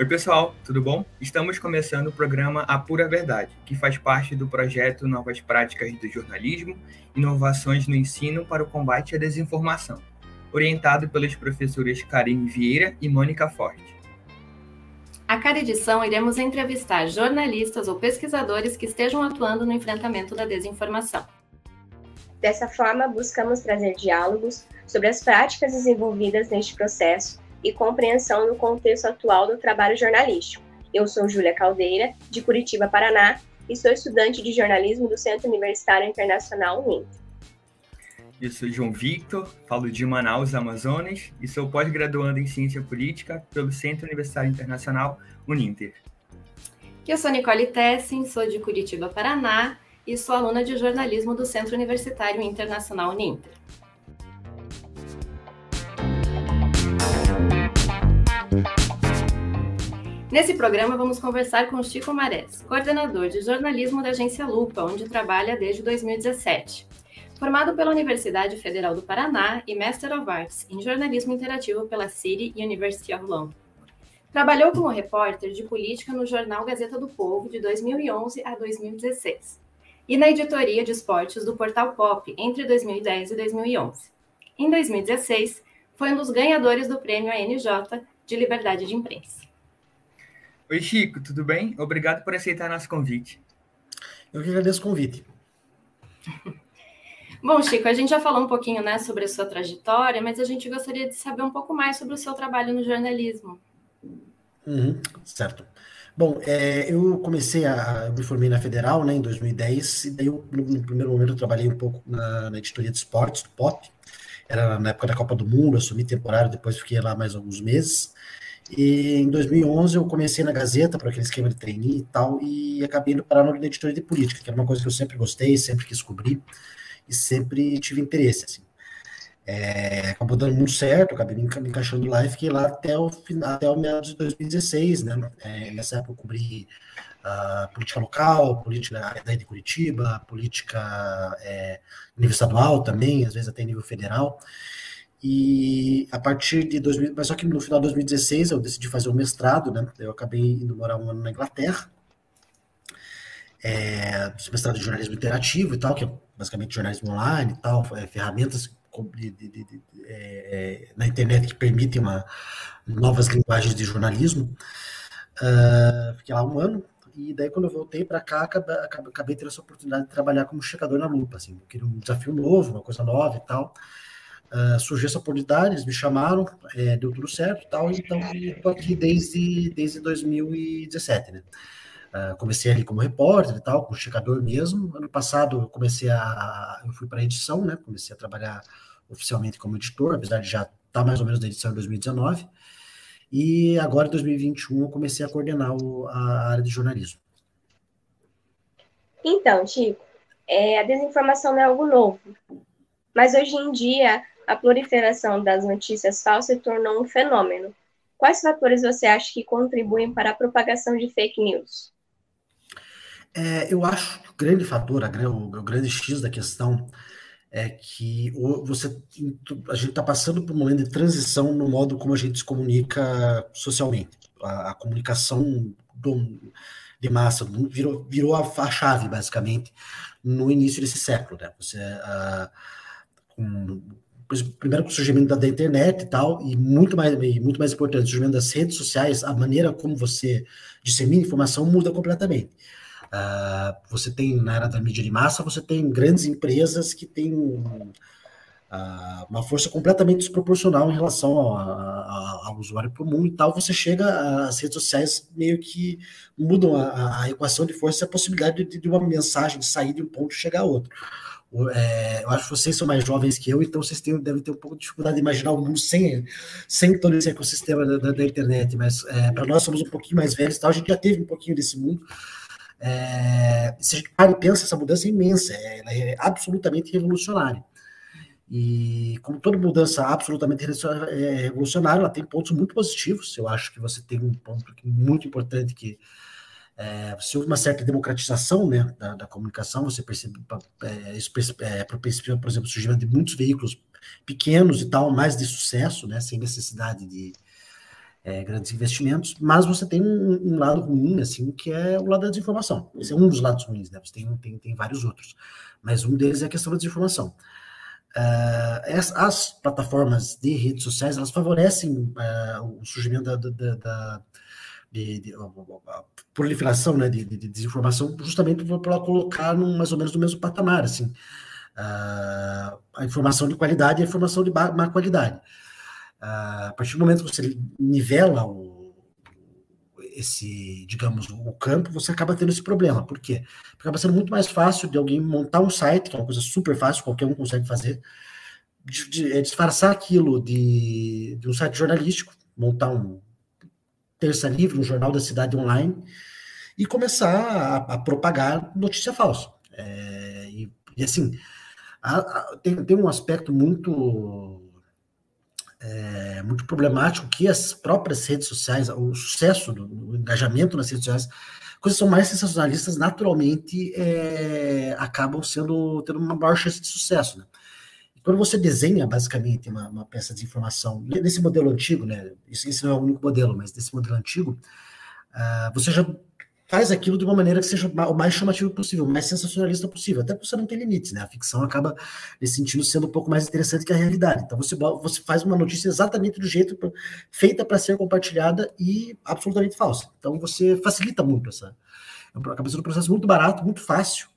Oi, pessoal, tudo bom? Estamos começando o programa A Pura Verdade, que faz parte do projeto Novas Práticas do Jornalismo, Inovações no Ensino para o Combate à Desinformação, orientado pelos professores Karine Vieira e Mônica Forte. A cada edição, iremos entrevistar jornalistas ou pesquisadores que estejam atuando no enfrentamento da desinformação. Dessa forma, buscamos trazer diálogos sobre as práticas desenvolvidas neste processo e compreensão no contexto atual do trabalho jornalístico. Eu sou Júlia Caldeira, de Curitiba, Paraná, e sou estudante de jornalismo do Centro Universitário Internacional UNINTER. Eu sou João Victor, falo de Manaus, Amazonas, e sou pós-graduando em Ciência Política pelo Centro Universitário Internacional Uninter. Eu sou Nicole Tessin, sou de Curitiba, Paraná, e sou aluna de jornalismo do Centro Universitário Internacional Uninter. Nesse programa, vamos conversar com Chico Marés, coordenador de jornalismo da agência Lupa, onde trabalha desde 2017. Formado pela Universidade Federal do Paraná e Master of Arts em jornalismo interativo pela City University of London. Trabalhou como repórter de política no jornal Gazeta do Povo de 2011 a 2016 e na editoria de esportes do Portal Pop entre 2010 e 2011. Em 2016, foi um dos ganhadores do prêmio ANJ de Liberdade de Imprensa. Oi, Chico, tudo bem? Obrigado por aceitar nosso convite. Eu que agradeço o convite. Bom, Chico, a gente já falou um pouquinho né, sobre a sua trajetória, mas a gente gostaria de saber um pouco mais sobre o seu trabalho no jornalismo. Uhum, certo. Bom, é, eu comecei a. Eu me formei na Federal né, em 2010, e daí eu, no, no primeiro momento eu trabalhei um pouco na, na, editoria de esportes, do POP. Era na época da Copa do Mundo, assumi temporário, depois fiquei lá mais alguns meses. E em 2011 eu comecei na Gazeta, para aquele esquema de trainee e tal, e acabei indo parar na editoria de política, que era uma coisa que eu sempre gostei, sempre quis cobrir e sempre tive interesse, assim. É, acabou dando muito certo, acabei me, encaixando lá e fiquei lá até o, até o meados de 2016, né? É, nessa época eu cobri uh, política local, política da de Curitiba, política é, nível estadual também, às vezes até nível federal. E a partir de 2000, mas só que no final de 2016 eu decidi fazer um mestrado, né? Eu acabei indo morar um ano na Inglaterra é, mestrado de jornalismo interativo e tal, que é basicamente jornalismo online e tal, é, ferramentas de, de, de, é, na internet que permitem uma, novas linguagens de jornalismo. Uh, fiquei lá um ano, e daí quando eu voltei para cá, acabei, acabei, tendo essa oportunidade de trabalhar como checador na lupa, assim, eu queria um desafio novo, uma coisa nova e tal. Uh, surgiu essa oportunidade, eles me chamaram, é, deu tudo certo tal, então estou aqui desde, desde 2017, né? Uh, comecei ali como repórter e tal, como checador mesmo. Ano passado eu comecei a. Eu fui para edição, né? Comecei a trabalhar oficialmente como editor, apesar de já estar tá mais ou menos na edição de 2019. E agora, em 2021, eu comecei a coordenar o, a área de jornalismo. Então, Chico, é, a desinformação não é algo novo. Mas hoje em dia, a proliferação das notícias falsas se tornou um fenômeno. Quais fatores você acha que contribuem para a propagação de fake news? É, eu acho que o grande fator, o, o grande X da questão é que você, a gente está passando por um momento de transição no modo como a gente se comunica socialmente. A, a comunicação do, de massa virou, virou a, a, chave, basicamente, no início desse século. Né? Você, a, com, primeiro com o surgimento da, internet e tal, e muito mais, muito mais importante, o surgimento das redes sociais, a maneira como você dissemina informação muda completamente. Uh, você tem, na era da mídia de massa, você tem grandes empresas que têm uh, uma força completamente desproporcional em relação ao, ao, ao, usuário comum e tal. Você chega, as redes sociais meio que mudam a, a equação de força e a possibilidade de, de, uma mensagem sair de um ponto e chegar a outro. É, eu acho que vocês são mais jovens que eu, então vocês têm, devem ter um pouco de dificuldade de imaginar o mundo sem, sem todo esse ecossistema da, da, da internet, mas é, para nós somos um pouquinho mais velhos, tal, a gente já teve um pouquinho desse mundo, é, se a gente para e pensa, essa mudança é imensa, é, ela é absolutamente revolucionária. E como toda mudança absolutamente é, revolucionária, ela tem pontos muito positivos. Eu acho que você tem um ponto muito importante que é, houve uma certa democratização né, da, da comunicação, você percebe, é, isso é, por exemplo, o surgimento de muitos veículos pequenos e tal, mais de sucesso, né, sem necessidade de, é, grandes investimentos, mas você tem um, um, lado ruim, assim, que é o lado da desinformação. Esse é um dos lados ruins, né? Você tem, tem, tem vários outros, mas um deles é a questão da desinformação. Uh, as, as, plataformas de redes sociais, elas favorecem uh, o surgimento da, da, da de, de, a proliferação né, de, de, desinformação, justamente para colocar num, mais ou menos no mesmo patamar, assim, uh, a informação de qualidade e a informação de má qualidade. Uh, a partir do momento que você nivela o, esse, digamos, o campo, você acaba tendo esse problema. Por quê? Porque acaba sendo muito mais fácil de alguém montar um site, que é uma coisa super fácil, qualquer um consegue fazer, de, de, é disfarçar aquilo de, de um site jornalístico, montar um terça livre, um jornal da cidade online, e começar a, a propagar notícia falsa. É, e, e, assim, a, a, tem, tem um aspecto muito é, muito problemático que as próprias redes sociais, o sucesso do, do engajamento nas redes sociais, coisas são mais sensacionalistas, naturalmente é, acabam sendo tendo uma maior chance de sucesso. Né? Quando você desenha basicamente uma, uma, peça de informação nesse modelo antigo, né? Esse, não é o único modelo, mas desse modelo antigo, uh, você já faz aquilo de uma maneira que seja o mais chamativo possível, o mais sensacionalista possível, até porque você não tem limites, né? A ficção acaba, nesse sentido, sendo um pouco mais interessante que a realidade. Então você, você faz uma notícia exatamente do jeito feita para ser compartilhada e absolutamente falsa. Então você facilita muito essa. É acaba sendo um processo muito barato, muito fácil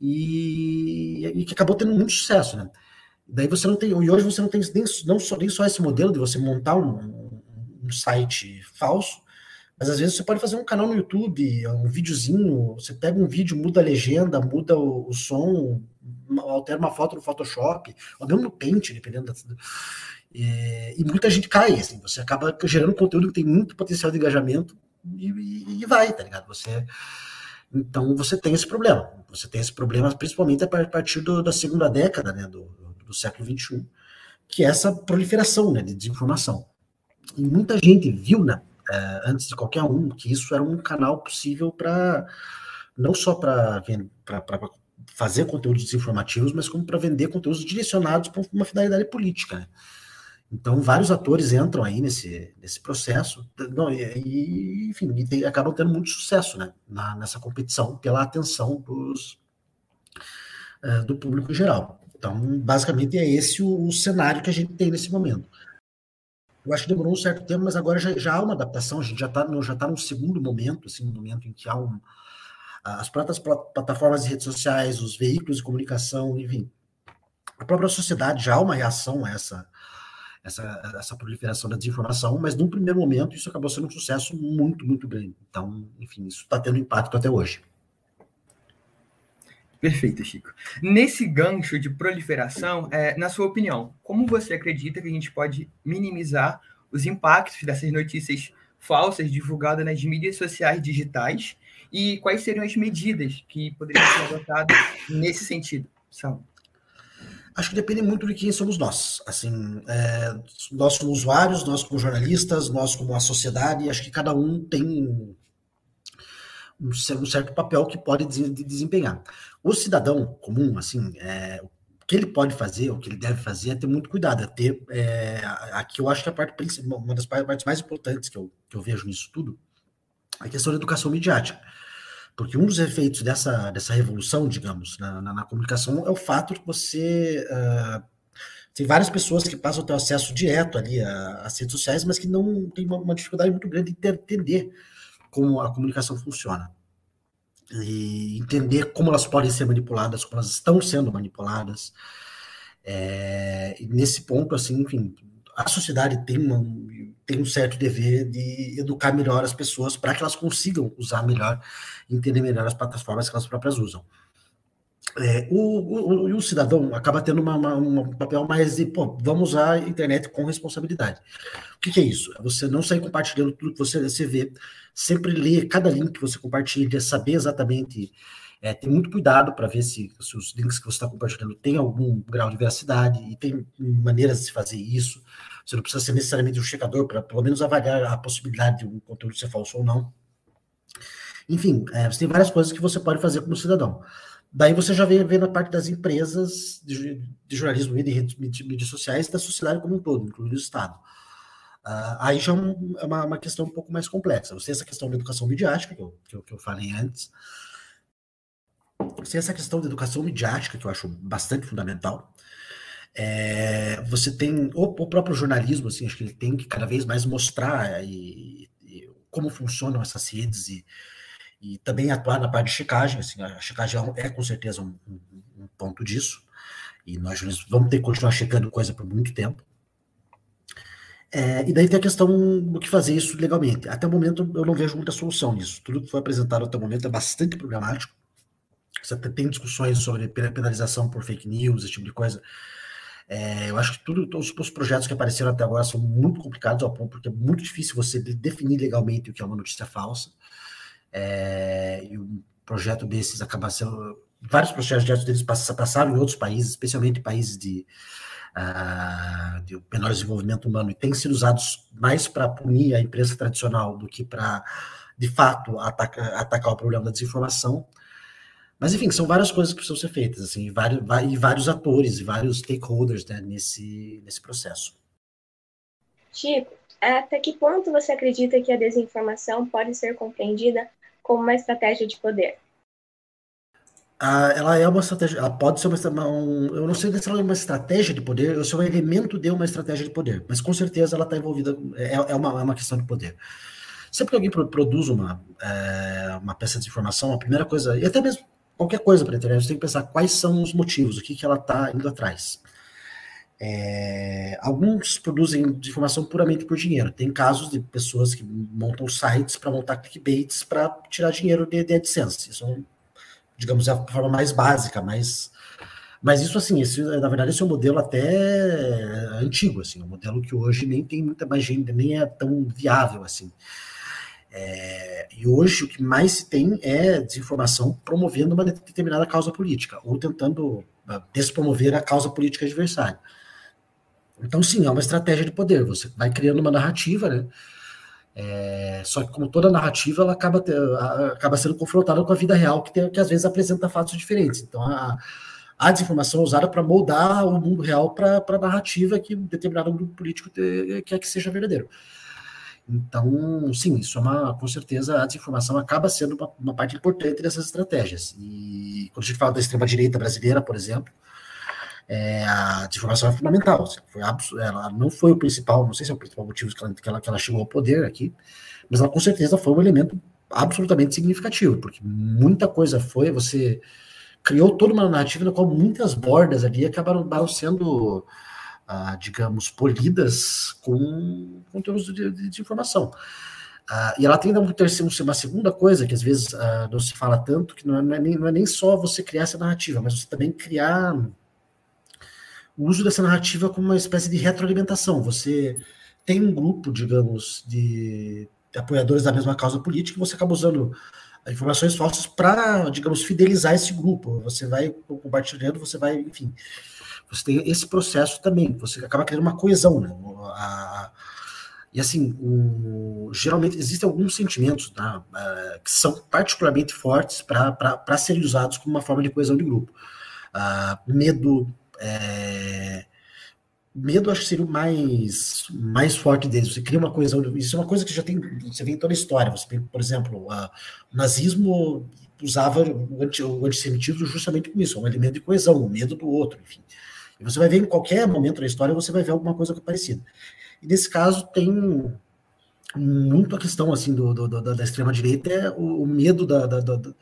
e, e que acabou tendo muito sucesso, né? Daí você não tem, e hoje você não tem nem, não só, nem só esse modelo de você montar um, um site falso, mas às vezes você pode fazer um canal no YouTube, um videozinho, você pega um vídeo, muda a legenda, muda o, o som, altera uma foto no Photoshop, ou mesmo no Paint, dependendo da. E, e, muita gente cai, assim, você acaba gerando conteúdo que tem muito potencial de engajamento e, e, e vai, tá ligado? Você. Então você tem esse problema. Você tem esse problema principalmente a partir do, da segunda década né, do, do século XXI, que é essa proliferação né, de desinformação. E muita gente viu, né, é, antes de qualquer um, que isso era um canal possível para não só para fazer conteúdos desinformativos, mas como para vender conteúdos direcionados para uma finalidade política. Né? Então, vários atores entram aí nesse, nesse processo, não, e, enfim, e tem, acabam tendo muito sucesso né, na, nessa competição pela atenção dos, uh, do público em geral. Então, basicamente, é esse o, o cenário que a gente tem nesse momento. Eu acho que demorou um certo tempo, mas agora já, já há uma adaptação, a gente já está já tá num segundo momento, assim, um momento em que há um, as próprias plataformas de redes sociais, os veículos de comunicação, enfim, a própria sociedade já há uma reação a essa, essa, essa proliferação da desinformação, mas num primeiro momento isso acabou sendo um sucesso muito, muito grande. Então, enfim, isso está tendo impacto até hoje. Perfeito, Chico. Nesse gancho de proliferação, é, na sua opinião, como você acredita que a gente pode minimizar os impactos dessas notícias falsas divulgadas nas mídias sociais digitais e quais seriam as medidas que poderiam ser adotadas nesse sentido? Salve. Acho que depende muito de quem somos nós. Assim, é, nós como usuários, nós como jornalistas, nós como a sociedade, acho que cada um tem um, certo papel que pode desempenhar. O cidadão comum, assim, é, o que ele pode fazer, o que ele deve fazer é ter muito cuidado, é ter, é, aqui eu acho que a parte principal, uma das partes mais importantes que eu, que eu vejo nisso tudo, é a questão da educação midiática. Porque um dos efeitos dessa, dessa revolução, digamos, na, na, na comunicação é o fato de você. Uh, tem várias pessoas que passam a ter acesso direto ali às redes sociais, mas que não tem uma, uma dificuldade muito grande de entender como a comunicação funciona e entender como elas podem ser manipuladas, como elas estão sendo manipuladas. É, nesse ponto, assim, enfim, a sociedade tem, uma, tem um certo dever de educar melhor as pessoas para que elas consigam usar melhor, entender melhor as plataformas que elas próprias usam. É, o, o, o, cidadão acaba tendo uma, uma, um papel mais de, pô, vamos usar a internet com responsabilidade. O que, que, é isso? É você não sair compartilhando tudo que você, você vê, sempre ler cada link que você compartilha, saber exatamente, é, ter muito cuidado para ver se, se, os links que você está compartilhando têm algum grau de veracidade e tem maneiras de se fazer isso. Você não precisa ser necessariamente um checador para pelo menos avaliar a possibilidade de um conteúdo ser falso ou não. Enfim, é, você tem várias coisas que você pode fazer como cidadão. Daí você já vê, vê na parte das empresas de, de jornalismo e de redes de mídias sociais da sociedade como um todo, incluindo o Estado. Uh, aí já é, é uma, uma, questão um pouco mais complexa. Você tem essa questão da educação midiática, que eu, que eu, que eu falei antes. Você tem essa questão da educação midiática, que eu acho bastante fundamental. É, você tem o, o, próprio jornalismo, assim, acho que ele tem que cada vez mais mostrar e, e como funcionam essas redes e, e, também atuar na parte de checagem. Assim, a checagem é, é com certeza um, um, um ponto disso. E nós vamos ter que continuar checando coisa por muito tempo. É, e daí tem a questão do que fazer isso legalmente. Até o momento eu não vejo muita solução nisso. Tudo que foi apresentado até o momento é bastante problemático. Você tem discussões sobre penalização por fake news, esse tipo de coisa. É, eu acho que tudo, todos os projetos que apareceram até agora são muito complicados ao ponto porque é muito difícil você definir legalmente o que é uma notícia falsa. É, e um projeto desses acaba sendo. Vários projetos deles passaram em outros países, especialmente países de uh, de menor desenvolvimento humano e têm sido usados mais para punir a imprensa tradicional do que para, de fato, ataca, atacar o problema da desinformação. Mas, enfim, são várias coisas que precisam ser feitas, assim, e vários, e vários atores e vários stakeholders né, nesse, nesse processo. Chico, até que ponto você acredita que a desinformação pode ser compreendida como uma estratégia de poder? Ah, ela é uma estratégia, ela pode ser uma, um, eu não sei se ela é uma estratégia de poder, ou se é um elemento de uma estratégia de poder, mas com certeza ela está envolvida, é, é, uma, é uma questão de poder. Sempre que alguém produz uma, é, uma peça de informação, a primeira coisa, e até mesmo qualquer coisa para a internet, você tem que pensar quais são os motivos, o que, que ela está indo atrás. É, alguns produzem informação puramente por dinheiro. Tem casos de pessoas que montam sites para montar clickbaits para tirar dinheiro de, de AdSense. Isso é digamos, a forma mais básica, mas mas isso, assim, esse, na verdade, esse é um modelo até antigo, assim, um modelo que hoje nem tem muita mais gente, nem é tão viável, assim. É, e hoje o que mais se tem é desinformação promovendo uma determinada causa política, ou tentando ah, despromover a causa política adversária. Então, sim, é uma estratégia de poder. Você vai criando uma narrativa, né? É, só que, como toda narrativa, ela acaba, acaba sendo confrontada com a vida real, que, tem, que às vezes apresenta fatos diferentes. Então, a, a desinformação é usada para moldar o mundo real para a narrativa que um determinado grupo político quer que seja verdadeiro. Então, sim, isso é uma, com certeza, a desinformação acaba sendo uma, uma parte importante dessas estratégias. E quando a gente fala da extrema-direita brasileira, por exemplo, é, a desinformação é fundamental. Assim, foi ela não foi o principal, não sei se é o principal motivo que ela, que ela, que ela chegou ao poder aqui, mas ela com certeza foi um elemento absolutamente significativo, porque muita coisa foi, você criou toda uma narrativa na qual muitas bordas ali acabaram sendo, ah, digamos, polidas com conteúdos de, de, de informação. Ah, e ela tem uma segunda coisa que às vezes ah, não se fala tanto, que não é, não é, nem, não é nem só você criar essa narrativa, mas você também criar o uso dessa narrativa como uma espécie de retroalimentação. Você tem um grupo, digamos, de apoiadores da mesma causa política e você acaba usando informações falsas para, digamos, fidelizar esse grupo. Você vai compartilhando, você vai, enfim. Você tem esse processo também, você acaba criando uma coesão, né? A, e assim, o, geralmente existem alguns sentimentos tá, uh, que são particularmente fortes para serem usados como uma forma de coesão de grupo. Uh, medo, é, medo acho que seria o mais, mais forte deles. Você cria uma coisa, isso é uma coisa que já tem, você vê em toda a história. Você por exemplo, a, o nazismo usava o, anti, o antissemitismo justamente com isso, um elemento de coesão, o medo do outro, enfim. E você vai ver em qualquer momento da história, você vai ver alguma coisa parecida. E nesse caso tem muito a questão assim do, do, do da extrema direita é o, o medo da, da, da,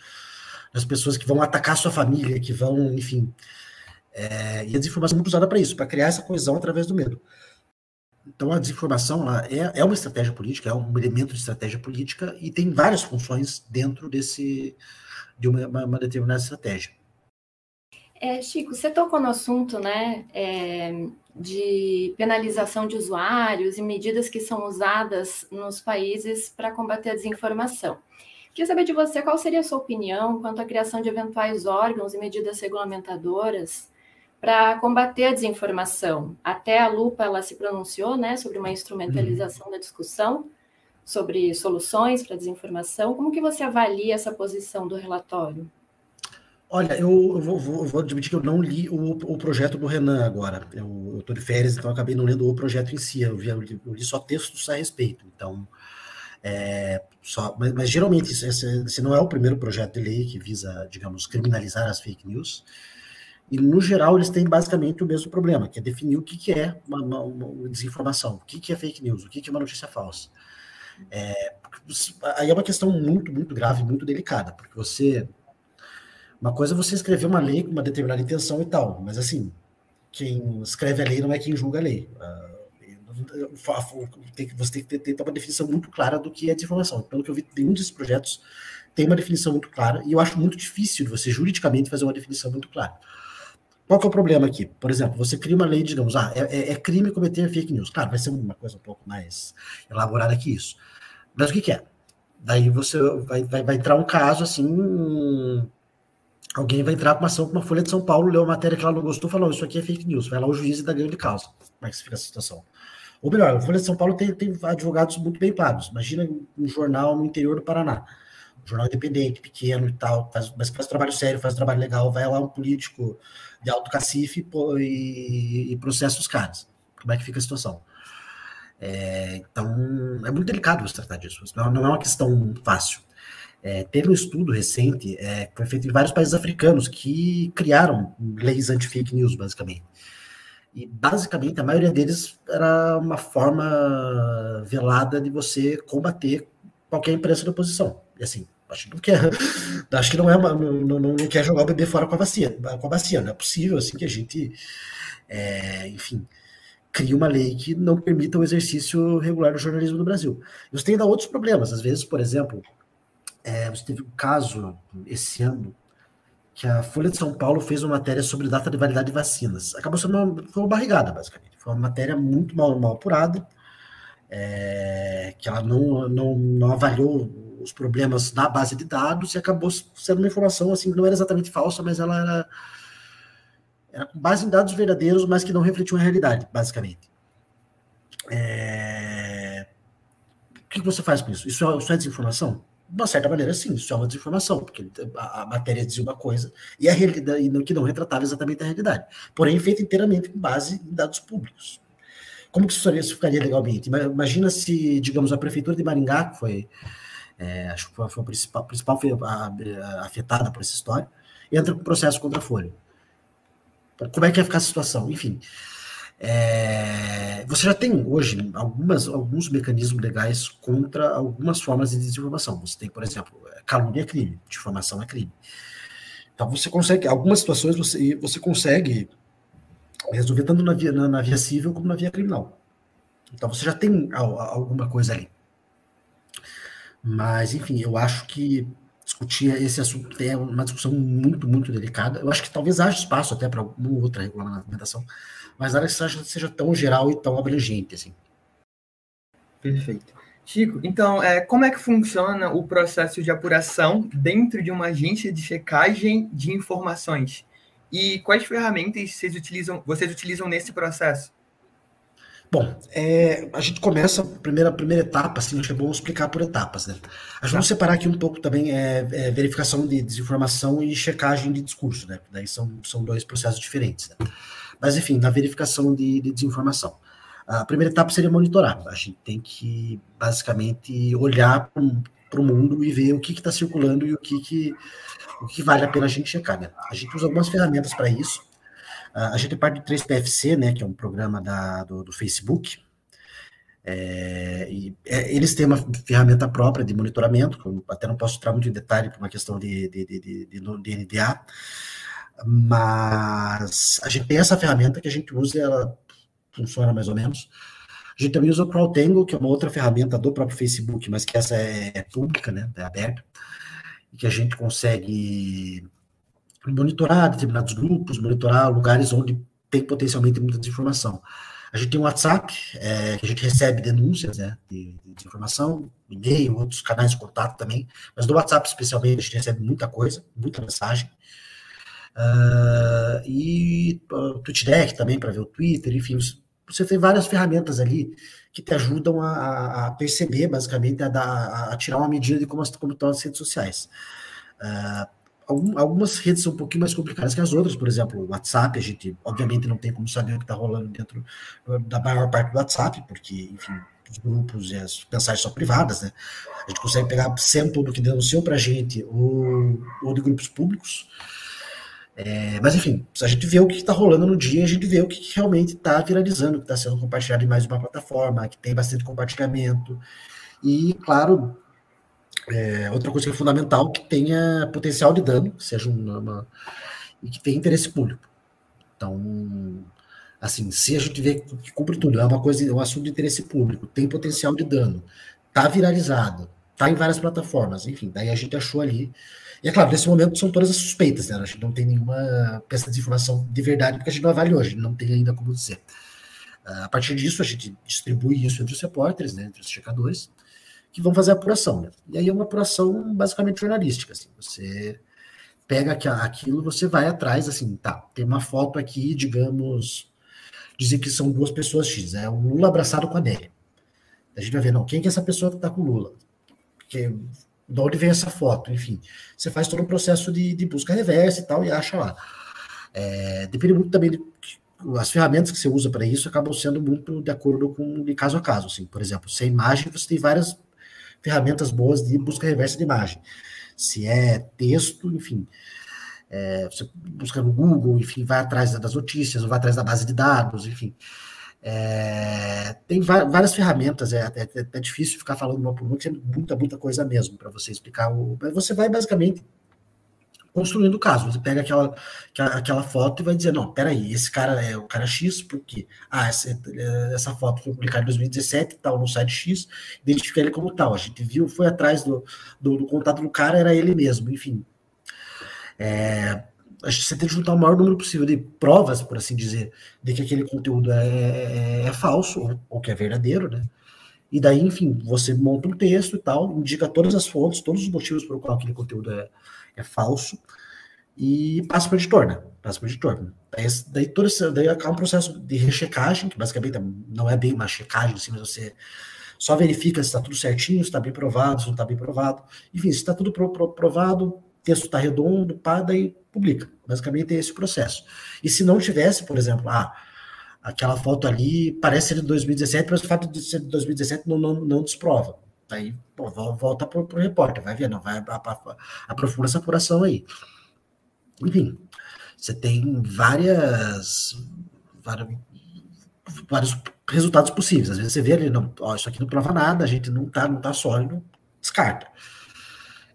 das pessoas que vão atacar sua família, que vão, enfim, é, e a desinformação é muito usada para isso, para criar essa coesão através do medo. Então, a desinformação é, é uma estratégia política, é um elemento de estratégia política e tem várias funções dentro desse de uma, uma determinada estratégia. É, Chico, você tocou no assunto né, é, de penalização de usuários e medidas que são usadas nos países para combater a desinformação. Queria saber de você qual seria a sua opinião quanto à criação de eventuais órgãos e medidas regulamentadoras para combater a desinformação. Até a Lupa ela se pronunciou né, sobre uma instrumentalização uhum. da discussão sobre soluções para a desinformação. Como que você avalia essa posição do relatório? Olha, eu, eu, vou, vou, vou, admitir que eu não li o, o projeto do Renan agora. Eu estou de férias, então acabei não lendo o projeto em si. Eu, vi, eu li só textos a respeito. Então, é, só, mas, mas, geralmente esse, esse, não é o primeiro projeto de lei que visa, digamos, criminalizar as fake news. E, no geral, eles têm basicamente o mesmo problema, que é definir o que, que é uma, uma, uma desinformação, o que, que é fake news, o que, que é uma notícia falsa. É, aí é uma questão muito, muito grave, muito delicada, porque você uma coisa é você escrever uma lei com uma determinada intenção e tal, mas assim, quem escreve a lei não é quem julga a lei. Uh, você tem que ter, uma definição muito clara do que é desinformação. Pelo que eu vi, nenhum desses projetos tem uma definição muito clara, e eu acho muito difícil você juridicamente fazer uma definição muito clara. Qual que é o problema aqui? Por exemplo, você cria uma lei, digamos, ah, é, é, é crime cometer fake news. Claro, vai ser uma coisa um pouco mais elaborada que isso. Mas o que, que é? Daí você vai, vai, vai entrar um caso assim alguém vai entrar com uma ação com uma Folha de São Paulo, leu a matéria que ela não gostou, falou, isso aqui é fake news, vai lá o juiz e dá ganho de causa. Como é que fica essa situação? Ou melhor, a Folha de São Paulo tem, tem advogados muito bem pagos. Imagina um jornal no interior do Paraná. Jornal independente, pequeno e tal, faz, mas faz trabalho sério, faz trabalho legal, vai lá um político de alto cacife e, e processa os caras. Como é que fica a situação? É, então, é muito delicado você tratar disso. Não, não é uma questão fácil. É, teve um estudo recente, é, que foi feito em vários países africanos, que criaram leis anti-fake news, basicamente. E, basicamente, a maioria deles era uma forma velada de você combater qualquer imprensa de oposição. E, assim, acho que não quer, acho que não, é uma, não, não, não quer jogar o bebê fora com a vacina. Com a vacina. Não é possível, assim, que a gente, é, enfim, crie uma lei que não permita o exercício regular do jornalismo no Brasil. Isso tem ainda outros problemas. Às vezes, por exemplo, é, você teve um caso esse ano que a Folha de São Paulo fez uma matéria sobre data de validade de vacinas. Acabou sendo uma, foi uma barrigada, basicamente. Foi uma matéria muito mal, mal apurada, é, que ela não, não, não avaliou os problemas na base de dados e acabou sendo uma informação assim não era exatamente falsa, mas ela era, era com base em dados verdadeiros, mas que não refletiam a realidade, basicamente. É, o que você faz com isso? Isso é, isso é desinformação? de uma certa maneira, sim, isso é uma desinformação, porque a, a matéria dizia uma coisa e a realidade e que não retratava exatamente a realidade, porém feita inteiramente com base em dados públicos. Como que isso ficaria legalmente? Imagina se, digamos, a prefeitura de Maringá, que foi, é, acho que foi, a principal, principal afetada por essa história, entra com processo contra a Folha. Como é que ia ficar a situação? Enfim, é, você já tem hoje algumas, alguns mecanismos legais contra algumas formas de desinformação. Você tem, por exemplo, calúnia é crime, difamação é crime. Então você consegue, algumas situações você, você consegue resolver tanto na via, na, na via civil como na via criminal. Então você já tem alguma coisa ali. Mas, enfim, eu acho que discutir esse assunto é uma discussão muito, muito delicada. Eu acho que talvez haja espaço até para alguma outra regulamentação mas nada que seja, seja tão geral e tão abrangente, assim. Perfeito. Chico, então, é, como é que funciona o processo de apuração dentro de uma agência de checagem de informações? E quais ferramentas vocês utilizam, vocês utilizam nesse processo? Bom, é, a gente começa a primeira, primeira etapa, assim, acho que é bom explicar por etapas, né? A gente tá. vamos separar aqui um pouco também é, é, verificação de desinformação e checagem de discurso, né? Daí são, são dois processos diferentes, né? Mas, enfim, na verificação de, de desinformação. A primeira etapa seria monitorar. A gente tem que, basicamente, olhar para o mundo e ver o que está circulando e o que, que, o que vale a pena a gente checar. Né? A gente usa algumas ferramentas para isso. A gente é parte do 3PFC, né, que é um programa da, do, do Facebook. É, e, é, eles têm uma ferramenta própria de monitoramento, que eu até não posso entrar muito em detalhe por uma questão de, de, de, de, NDA, mas a gente tem essa ferramenta que a gente usa e ela funciona mais ou menos. A gente também usa o CrowdTangle, que é uma outra ferramenta do próprio Facebook, mas que essa é pública, né, é aberta, e que a gente consegue monitorar determinados grupos, monitorar lugares onde tem potencialmente muita desinformação. A gente tem um WhatsApp, é, que a gente recebe denúncias né, de, de desinformação, e-mail, outros canais de contato também, mas no WhatsApp especialmente a gente recebe muita coisa, muita mensagem. Uh, e uh, TweetDeck também para ver o Twitter, enfim, você tem várias ferramentas ali que te ajudam a, a perceber, basicamente, a, dar, a, tirar uma medida de como, como estão as redes sociais. Uh, algumas redes são um pouquinho mais complicadas que as outras, por exemplo, o WhatsApp, a gente obviamente não tem como saber o que está rolando dentro da maior parte do WhatsApp, porque, enfim, os grupos e as mensagens são privadas, né? A gente consegue pegar sample do que denunciou para a gente ou, ou de grupos públicos. É, mas enfim, a gente vê o que está rolando no dia, a gente vê o que realmente está viralizando, que está sendo compartilhado em mais uma plataforma, que tem bastante compartilhamento. E, claro, é, outra coisa que é fundamental, que tenha potencial de dano, seja uma, uma e que tenha interesse público. Então, assim, se a gente vê que cumpre tudo, é uma coisa, é um assunto de interesse público, tem potencial de dano, tá viralizado, tá em várias plataformas, enfim, daí a gente achou ali. E é claro, nesse momento são todas as suspeitas, né? A gente não tem nenhuma peça de informação de verdade, porque a gente não avaliou, a gente não tem ainda como dizer. A partir disso, a gente distribui isso entre os repórteres, né, entre os checadores, que vão fazer a apuração. Né? E aí é uma apuração basicamente jornalística. Assim, você pega aquilo, você vai atrás, assim, tá, tem uma foto aqui, digamos, dizer que são duas pessoas X, é o Lula abraçado com a Nélia. A gente vai ver, não, quem que é essa pessoa que está com o Lula? Que, de onde vem essa foto? Enfim, você faz todo o processo de, de busca reversa e tal, e acha lá. É, depende muito também de, as ferramentas que você usa para isso acabam sendo muito de acordo com de caso a caso. Assim. Por exemplo, se é imagem, você tem várias ferramentas boas de busca reversa de imagem. Se é texto, enfim, é, você busca no Google, enfim, vai atrás das notícias, vai atrás da base de dados, enfim. É, tem várias ferramentas, é até, é, é, difícil ficar falando uma por uma, que é muita, muita coisa mesmo para você explicar. O, mas você vai basicamente construindo o caso. Você pega aquela, aquela foto e vai dizer, não, peraí, esse cara é o cara X, porque ah, essa, essa foto foi publicada em 2017, tal, no site X, identifica ele como tal. A gente viu, foi atrás do, do, do contato do cara, era ele mesmo, enfim. É, você tem que juntar o maior número possível de provas, por assim dizer, de que aquele conteúdo é, é, é falso ou, ou que é verdadeiro, né? E daí, enfim, você monta um texto e tal, indica todas as fontes, todos os motivos pelo qual aquele conteúdo é, é falso, e passa para o editor, né? Passa para o editor. Daí, daí, todo esse, daí acaba um processo de rechecagem, que basicamente não é bem uma checagem, assim, mas você só verifica se está tudo certinho, se está bem provado, se não está bem provado. Enfim, se está tudo pro, pro, provado, texto está redondo, pá, daí publica. Basicamente é esse o processo. E se não tivesse, por exemplo, ah, aquela foto ali parece ser de 2017, mas o fato de ser de 2017 não, não, não desprova. Aí, volta para o repórter, vai ver, não, vai aprofunda essa apuração aí. Enfim, você tem várias, várias, vários resultados possíveis. Às vezes você vê ali, não, ó, isso aqui não prova nada, a gente não tá, não tá sólido, descarta.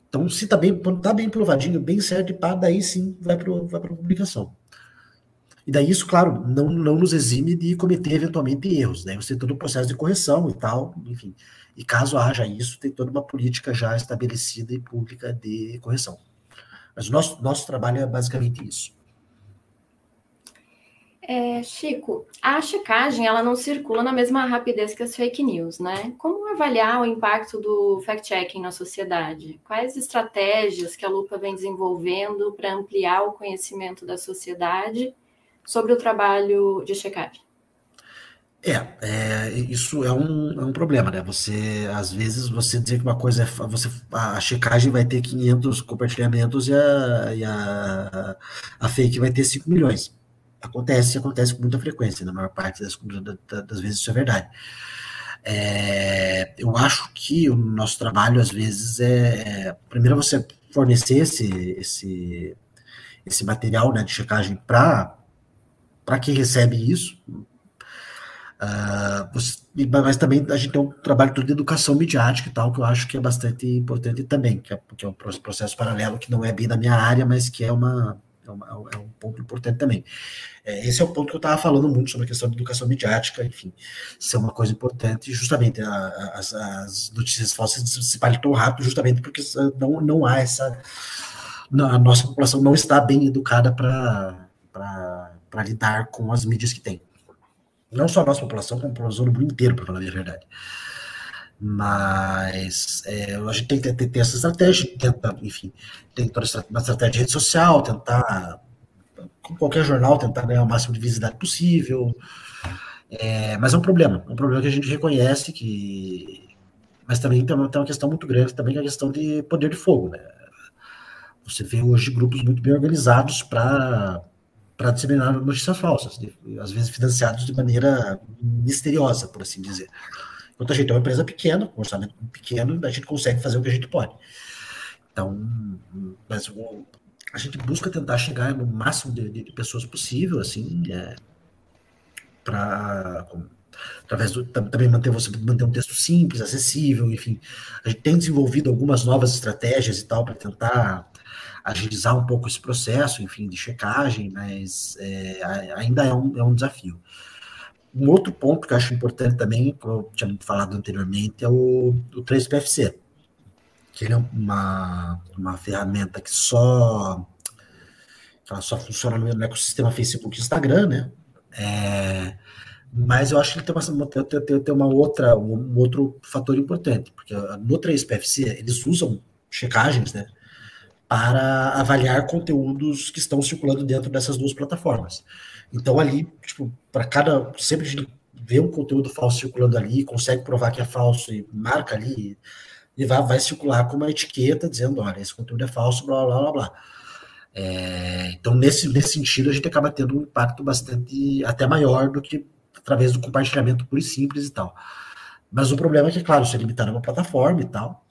Então, se tá bem, tá bem provadinho, bem certo, e pá, daí sim vai para a publicação. E daí isso, claro, não, não nos exime de cometer eventualmente erros. Daí você tem todo o processo de correção e tal, enfim. E caso haja isso, tem toda uma política já estabelecida e pública de correção. Mas o nosso, nosso trabalho é basicamente isso. É, Chico, a checagem ela não circula na mesma rapidez que as fake news, né? Como avaliar o impacto do fact-checking na sociedade? Quais estratégias que a Lupa vem desenvolvendo para ampliar o conhecimento da sociedade sobre o trabalho de checagem? É, é, isso é um, é um problema, né? Você, às vezes, você dizer que uma coisa é. Você, a checagem vai ter 500 compartilhamentos e a, e a, a fake vai ter 5 milhões. Acontece, acontece com muita frequência, na maior parte das, das vezes isso é verdade. É, eu acho que o nosso trabalho, às vezes, é. é primeiro, você fornecer esse, esse, esse material né, de checagem para quem recebe isso, Uh, você, mas também a gente tem um trabalho de educação midiática e tal, que eu acho que é bastante importante também, que é, que é um processo paralelo que não é bem da minha área, mas que é, uma, é, uma, é um ponto importante também. É, esse é o ponto que eu estava falando muito sobre a questão de educação midiática, enfim, ser uma coisa importante, justamente a, a, as, as, notícias falsas se espalham tão rápido, justamente porque não, não há essa. a nossa população não está bem educada para lidar com as mídias que tem. Não só a nossa população, como a população do mundo inteiro, para falar a verdade. Mas é, a gente tem que ter, ter essa estratégia, tentar, enfim, tem toda uma estratégia de rede social, tentar, com qualquer jornal, tentar ganhar o máximo de visibilidade possível. É, mas é um problema, é um problema que a gente reconhece que. Mas também tem uma, tem uma questão muito grande, também que é a questão de poder de fogo, né? Você vê hoje grupos muito bem organizados para para disseminar notícias falsas, às vezes financiados de maneira misteriosa, por assim dizer. Enquanto a gente é uma empresa pequena, com um orçamento pequeno, a gente consegue fazer o que a gente pode. Então, mas a gente busca tentar chegar no máximo de, de pessoas possível, assim, é, para através do também manter você manter um texto simples, acessível, enfim. A gente tem desenvolvido algumas novas estratégias e tal para tentar agilizar um pouco esse processo, enfim, de checagem, mas é, ainda é um, é um desafio. Um outro ponto que eu acho importante também, como eu tinha falado anteriormente, é o, o 3PFC, que ele é uma, uma ferramenta que só, ela só funciona no ecossistema Facebook e Instagram, né? É, mas eu acho que ele tem uma, tem, tem uma outra, um outro fator importante, porque no 3PFC eles usam checagens, né? Para avaliar conteúdos que estão circulando dentro dessas duas plataformas. Então ali, tipo, para cada sempre a gente vê um conteúdo falso circulando ali, consegue provar que é falso e marca ali e vai, vai circular com uma etiqueta dizendo, olha, esse conteúdo é falso, blá blá blá blá. É, então nesse nesse sentido a gente acaba tendo um impacto bastante até maior do que através do compartilhamento puro e simples e tal. Mas o problema é que, claro, isso é limitado a uma plataforma e tal.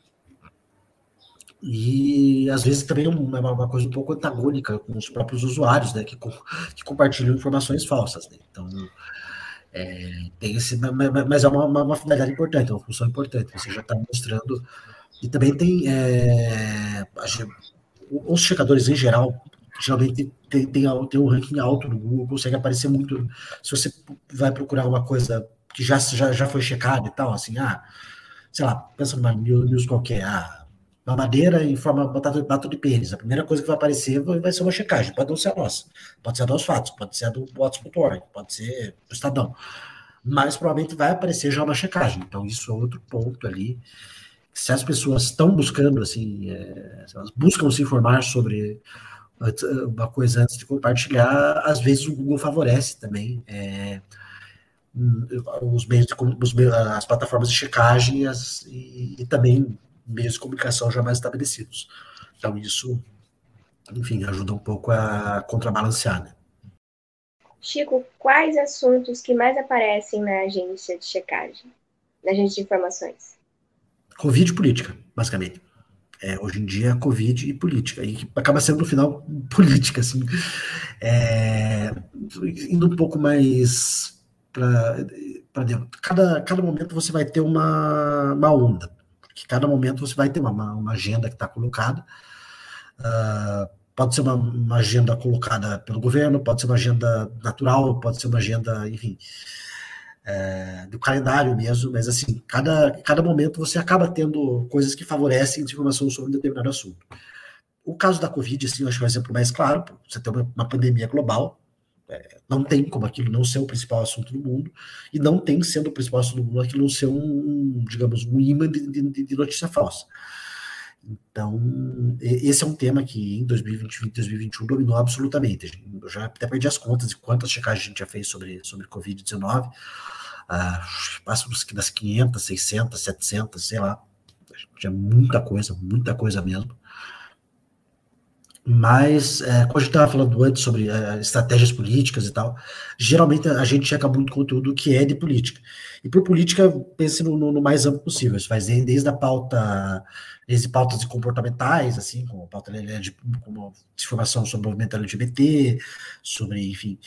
E às vezes também é uma, coisa um pouco antagônica com os próprios usuários, né, que, que compartilham informações falsas. Né? Então, é, tem esse, mas é uma, uma, uma, finalidade importante, é uma função importante. Você já está mostrando. E também tem. É, os checadores em geral, geralmente tem, tem, tem um ranking alto no Google, consegue aparecer muito. Se você vai procurar uma coisa que já, já, já foi checada e tal, assim, ah, sei lá, pensa numa news qualquer, ah, mamadeira em forma batata, batata de pênis. A primeira coisa que vai aparecer vai ser uma checagem. Pode não ser a nossa, pode ser a dos fatos, pode ser a do Bots.org, pode ser do Estadão. Mas provavelmente vai aparecer já uma checagem. Então, isso é outro ponto ali. Se as pessoas estão buscando, assim, é, elas buscam se informar sobre uma coisa antes de compartilhar, às vezes o Google favorece também é, os meios, de, os, as plataformas de checagem as, e, e também meios de comunicação já mais estabelecidos. Então, isso, enfim, ajuda um pouco a contrabalancear, né? Chico, quais assuntos que mais aparecem na agência de checagem, na agência de informações? Covid e política, basicamente. É, hoje em dia, Covid e política. E acaba sendo, no final, política, assim. É, indo um pouco mais para dentro. Cada, cada momento você vai ter uma, uma onda que cada momento você vai ter uma, uma agenda que está colocada. Uh, pode ser uma, uma, agenda colocada pelo governo, pode ser uma agenda natural, pode ser uma agenda, enfim, é, do calendário mesmo, mas assim, cada, cada momento você acaba tendo coisas que favorecem informação sobre um determinado assunto. O caso da Covid, assim, eu acho que é o exemplo mais claro, você tem uma, uma pandemia global, é, não tem como aquilo não ser o principal assunto do mundo, e não tem sendo o principal assunto do mundo aquilo não ser um, digamos, um imã de, de, de notícia falsa. Então, esse é um tema que em 2020 e 2021 dominou absolutamente. Eu já até perdi as contas de quantas checagens a gente já fez sobre, sobre Covid-19. Uh, passa das 500, 600, 700, sei lá. Já muita coisa, muita coisa mesmo. Mas, é, como a gente estava falando antes sobre é, estratégias políticas e tal, geralmente a gente checa muito conteúdo que é de política. E por política, pense no, no, no mais amplo possível. Isso faz desde a pauta, desde pautas de comportamentais, assim, como pauta de como informação sobre o movimento LGBT, sobre, enfim,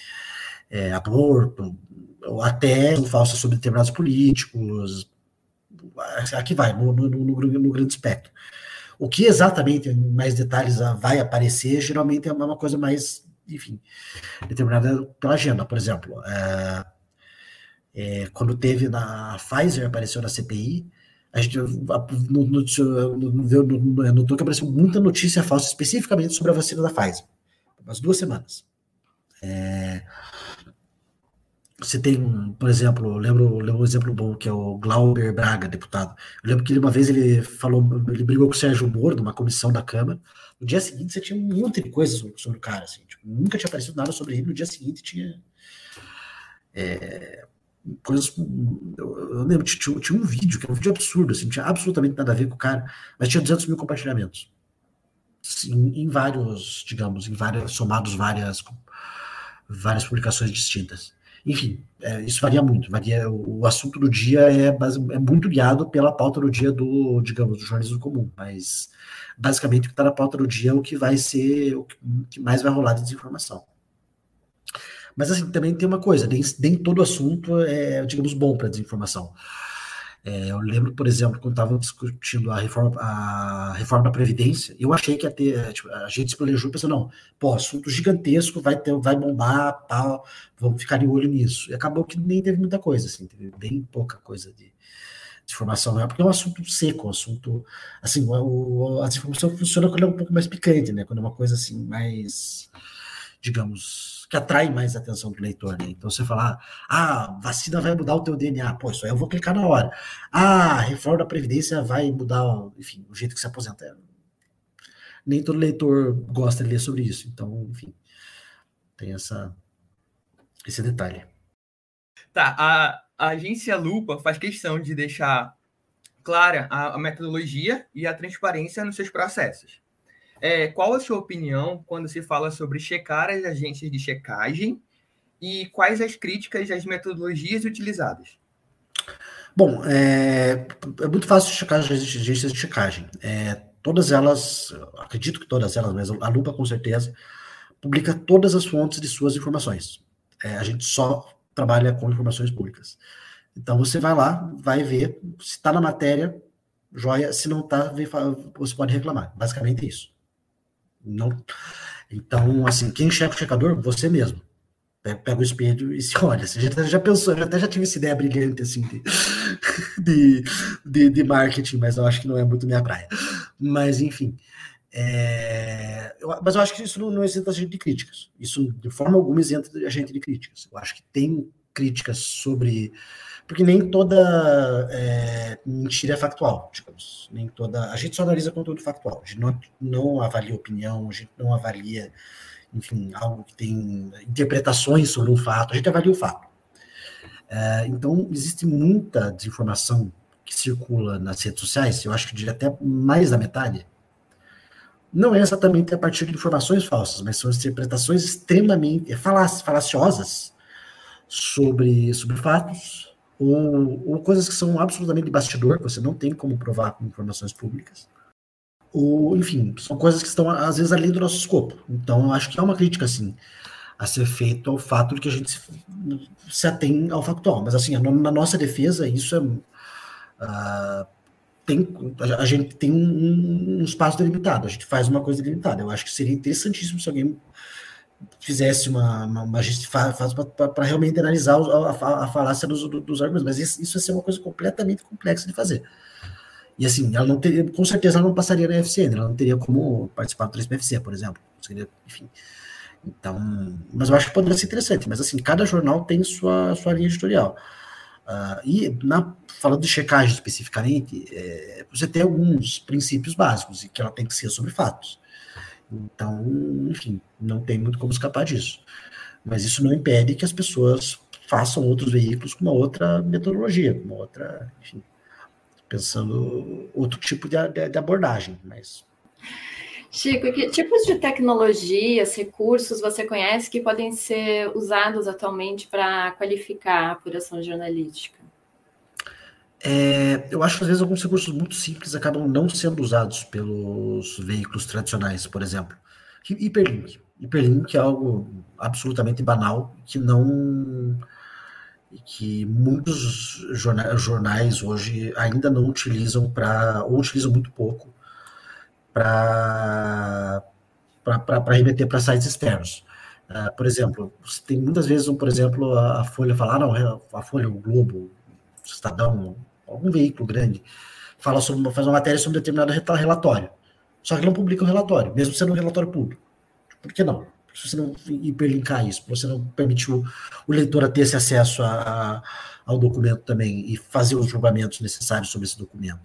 é, aborto, ou até falsas sobre determinados políticos. Aqui vai, no, no, no grande espectro. O que exatamente, mais detalhes, vai aparecer, geralmente é uma coisa mais, enfim, determinada pela agenda. Por exemplo, é, é, quando teve na Pfizer, apareceu na CPI, a gente notou que apareceu muita notícia falsa, especificamente sobre a vacina da Pfizer. Umas duas semanas. É, você tem, por exemplo, lembro, lembro um exemplo bom, que é o Glauber Braga, deputado. Eu lembro que ele, uma vez ele falou, ele brigou com o Sérgio Moro numa comissão da Câmara. No dia seguinte você tinha um monte de coisas sobre, sobre o cara, assim, tipo, nunca tinha aparecido nada sobre ele. No dia seguinte tinha é, coisas. Eu, eu lembro, tinha, tinha, um vídeo, que era um vídeo absurdo, assim, não tinha absolutamente nada a ver com o cara, mas tinha 200 mil compartilhamentos. em vários, digamos, em várias, somados várias, várias publicações distintas. Enfim, é, isso varia muito. Varia, o, o assunto do dia é, é, muito guiado pela pauta do dia do, digamos, do jornalismo comum, mas basicamente o que está na pauta do dia é o que vai ser, o que mais vai rolar de desinformação. Mas assim, também tem uma coisa, nem, nem todo assunto é, digamos, bom para desinformação. É, eu lembro, por exemplo, quando estava discutindo a reforma, a reforma da Previdência, eu achei que ia ter, é, tipo, a gente se planejou pensando, não, pô, assunto gigantesco, vai, ter, vai bombar, tal, vamos ficar de olho nisso. E acabou que nem teve muita coisa, assim, teve bem pouca coisa de, de informação, né? porque é um assunto seco, um assunto, assim, o, a desinformação funciona quando é um pouco mais picante, né, quando é uma coisa, assim, mais, digamos, que atrai mais a atenção do leitor, né? Então você falar, ah, vacina vai mudar o teu DNA, pô, isso aí eu vou clicar na hora. Ah, reforma da Previdência vai mudar, enfim, o jeito que se aposenta. Nem todo leitor gosta de ler sobre isso, então, enfim, tem essa, esse detalhe. Tá, a, a agência Lupa faz questão de deixar clara a, a metodologia e a transparência nos seus processos. É, qual a sua opinião quando se fala sobre checar as agências de checagem e quais as críticas às metodologias utilizadas? Bom, é, é muito fácil checar as agências de checagem. É, todas elas, acredito que todas elas, mas a Lupa com certeza, publica todas as fontes de suas informações. É, a gente só trabalha com informações públicas. Então você vai lá, vai ver se está na matéria, joia, se não está, você pode reclamar. Basicamente isso. Não. Então, assim, quem checa o checador? Você mesmo. Pega, pega o espelho e se olha. Você já, já pensou, eu até já tive essa ideia brilhante, assim, de, de, de, de marketing, mas eu acho que não é muito minha praia. Mas, enfim. É, eu, mas eu acho que isso não, não isenta a gente de críticas. Isso, de forma alguma, isenta a gente de críticas. Eu acho que tem críticas sobre porque nem toda é, mentira é factual, digamos. Nem toda. A gente só analisa conteúdo factual. A gente não, não avalia opinião, a gente não avalia, enfim, algo que tem interpretações sobre um fato. A gente avalia o fato. É, então, existe muita desinformação que circula nas redes sociais, eu acho que diria até mais da metade. Não é exatamente a partir de informações falsas, mas são interpretações extremamente falaciosas sobre, sobre fatos, ou, ou coisas que são absolutamente de bastidor, você não tem como provar com informações públicas, ou, enfim, são coisas que estão, às vezes, além do nosso escopo. Então, eu acho que é uma crítica, assim, a ser feita ao fato de que a gente se, se atém ao factual. Mas, assim, na nossa defesa, isso é. Uh, tem, a gente tem um, um espaço delimitado, a gente faz uma coisa delimitada. Eu acho que seria interessantíssimo se alguém fizesse uma, uma, uma para realmente analisar a, a, a falácia dos, dos argumentos, mas isso, isso ia ser uma coisa completamente complexa de fazer. E assim, ela não teria, com certeza ela não passaria na FCN, ela não teria como participar do 3PFC, por exemplo. Seria, enfim. Então, mas eu acho que poderia ser interessante, mas assim, cada jornal tem sua, sua linha editorial. Uh, e na, falando de checagem especificamente, é, você tem alguns princípios básicos, e que ela tem que ser sobre fatos. Então, enfim, não tem muito como escapar disso. Mas isso não impede que as pessoas façam outros veículos com uma outra metodologia, com uma outra, enfim, pensando outro tipo de, de, de abordagem, mas Chico, que tipos de tecnologias, recursos você conhece que podem ser usados atualmente para qualificar a apuração jornalística? É, eu acho que às vezes alguns recursos muito simples acabam não sendo usados pelos veículos tradicionais, por exemplo. Hiperlink. Hiperlink é algo absolutamente banal que não que muitos jornais hoje ainda não utilizam para ou utilizam muito pouco para para remeter para sites externos. Uh, por exemplo, tem muitas vezes, por exemplo, a, Folha falar, ah, não, a Folha, o Globo, o Estadão, algum veículo grande, fala sobre, faz uma matéria sobre determinado relatório. Só que não publica o relatório, mesmo sendo um relatório público. Por que não? Se você não hiperlinkar isso, você não permite o, o leitor a ter esse acesso a, a, ao documento também e fazer os julgamentos necessários sobre esse documento.